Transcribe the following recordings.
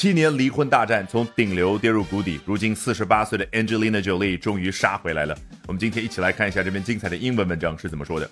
七年离婚大战从顶流跌入谷底，如今四十八岁的 Angelina Jolie 终于杀回来了。我们今天一起来看一下这篇精彩的英文文章是怎么说的。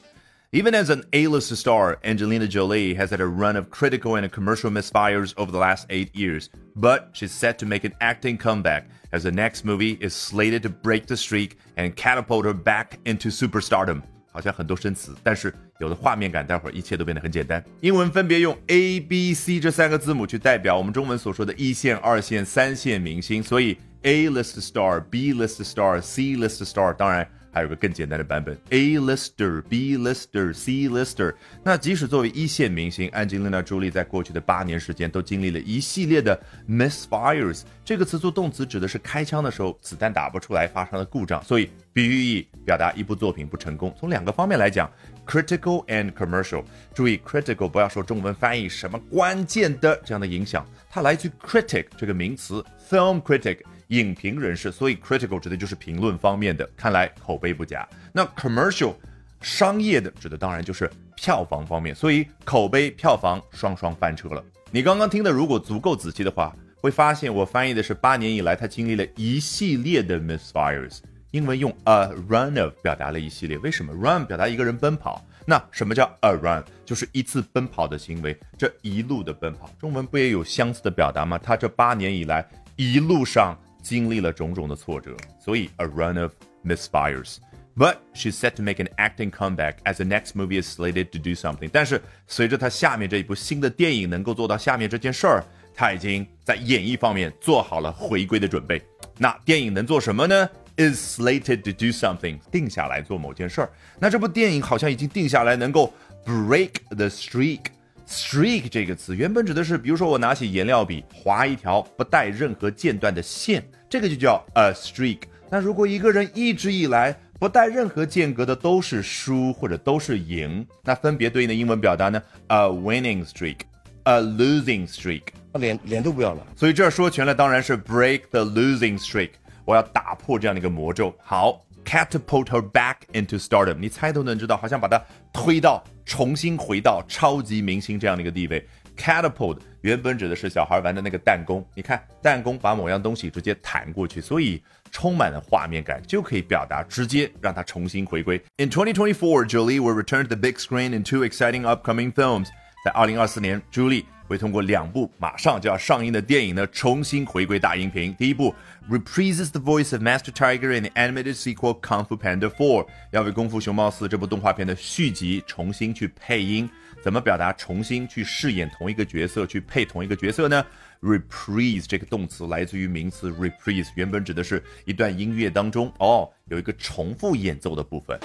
Even as an A-list star, Angelina Jolie has had a run of critical and commercial misfires over the last eight years, but she's set to make an acting comeback as the next movie is slated to break the streak and catapult her back into superstardom. 好像很多生词，但是有了画面感，待会儿一切都变得很简单。英文分别用 A、B、C 这三个字母去代表我们中文所说的一线、二线、三线明星，所以 A list star、B list star、C list star，当然。还有个更简单的版本，A lister、B lister、C lister。那即使作为一线明星，安吉丽娜·朱莉在过去的八年时间都经历了一系列的 misfires。这个词做动词指的是开枪的时候子弹打不出来发生了故障，所以比喻意表达一部作品不成功。从两个方面来讲，critical and commercial。注意，critical 不要说中文翻译什么关键的这样的影响，它来自于 critic 这个名词，film critic。影评人士，所以 critical 指的就是评论方面的，看来口碑不佳。那 commercial 商业的指的当然就是票房方面，所以口碑票房双双翻车了。你刚刚听的如果足够仔细的话，会发现我翻译的是八年以来他经历了一系列的 misfires。英文用 a run of 表达了一系列，为什么 run 表达一个人奔跑？那什么叫 a run？就是一次奔跑的行为，这一路的奔跑。中文不也有相似的表达吗？他这八年以来一路上。经历了种种的挫折，所以 a run of misfires. But she's set to make an acting comeback as the next movie is slated to do something. 但是随着她下面这一部新的电影能够做到下面这件事儿，她已经在演艺方面做好了回归的准备。那电影能做什么呢？Is slated to do something，定下来做某件事儿。那这部电影好像已经定下来能够 break the streak。 Streak 这个词原本指的是，比如说我拿起颜料笔划一条不带任何间断的线，这个就叫 a streak。那如果一个人一直以来不带任何间隔的都是输或者都是赢，那分别对应的英文表达呢？A winning streak，a losing streak。脸脸都不要了。所以这儿说全了，当然是 break the losing streak。我要打破这样的一个魔咒。好。Catapult her back into stardom，你猜都能知道，好像把她推到重新回到超级明星这样的一个地位。catapult 原本指的是小孩玩的那个弹弓，你看弹弓把某样东西直接弹过去，所以充满了画面感，就可以表达直接让她重新回归。In 2024, Jolie will return to the big screen in two exciting upcoming films。在2024年，朱莉会通过两部马上就要上映的电影呢，重新回归大荧屏。第一部 reprises the voice of Master Tiger in the animated sequel Kung Fu Panda 4，要为《功夫熊猫四》这部动画片的续集重新去配音。怎么表达重新去饰演同一个角色，去配同一个角色呢？reprise 这个动词来自于名词 reprise，原本指的是一段音乐当中哦有一个重复演奏的部分。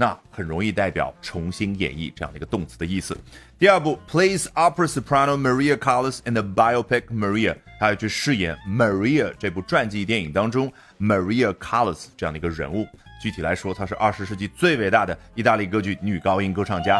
那很容易代表重新演绎这样的一个动词的意思。第二部，plays opera soprano Maria Callas in the biopic Maria，他要去饰演 Maria 这部传记电影当中 Maria Callas 这样的一个人物。具体来说，她是二十世纪最伟大的意大利歌剧女高音歌唱家。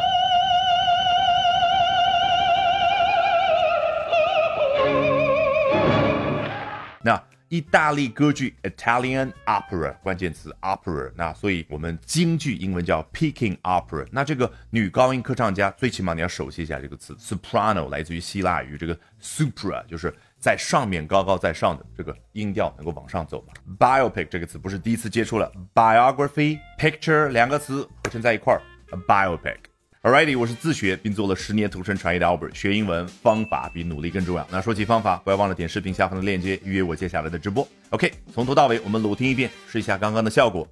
意大利歌剧 Italian opera，关键词 opera。那所以我们京剧英文叫 Peking opera。那这个女高音歌唱家，最起码你要熟悉一下这个词 soprano，来自于希腊语，这个 supra 就是在上面高高在上的这个音调能够往上走。Biopic 这个词不是第一次接触了，biography picture 两个词合成在一块儿，biopic。Alrighty，我是自学并做了十年同声传译的 Albert，学英文方法比努力更重要。那说起方法，不要忘了点视频下方的链接预约我接下来的直播。OK，从头到尾我们裸听一遍，试一下刚刚的效果。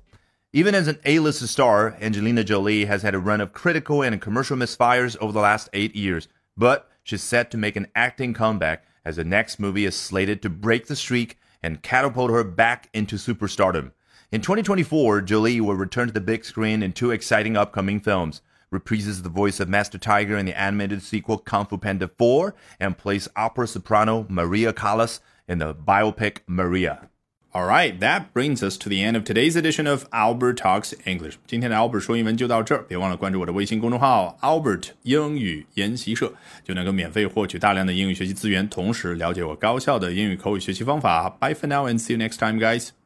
Even as an A-list star, Angelina Jolie has had a run of critical and commercial misfires over the last eight years, but she's set to make an acting comeback as the next movie is slated to break the streak and catapult her back into superstardom. In 2024, Jolie will return to the big screen in two exciting upcoming films reprises the voice of Master Tiger in the animated sequel Kung Fu Panda 4, and plays opera soprano Maria Callas in the biopic Maria. Alright, that brings us to the end of today's edition of Albert Talks English. 今天的 Albert 说英文就到这儿，别忘了关注我的微信公众号 Albert 英语研习社，就能够免费获取大量的英语学习资源，同时了解我高效的英语口语学习方法。Bye for now and see you next time, guys.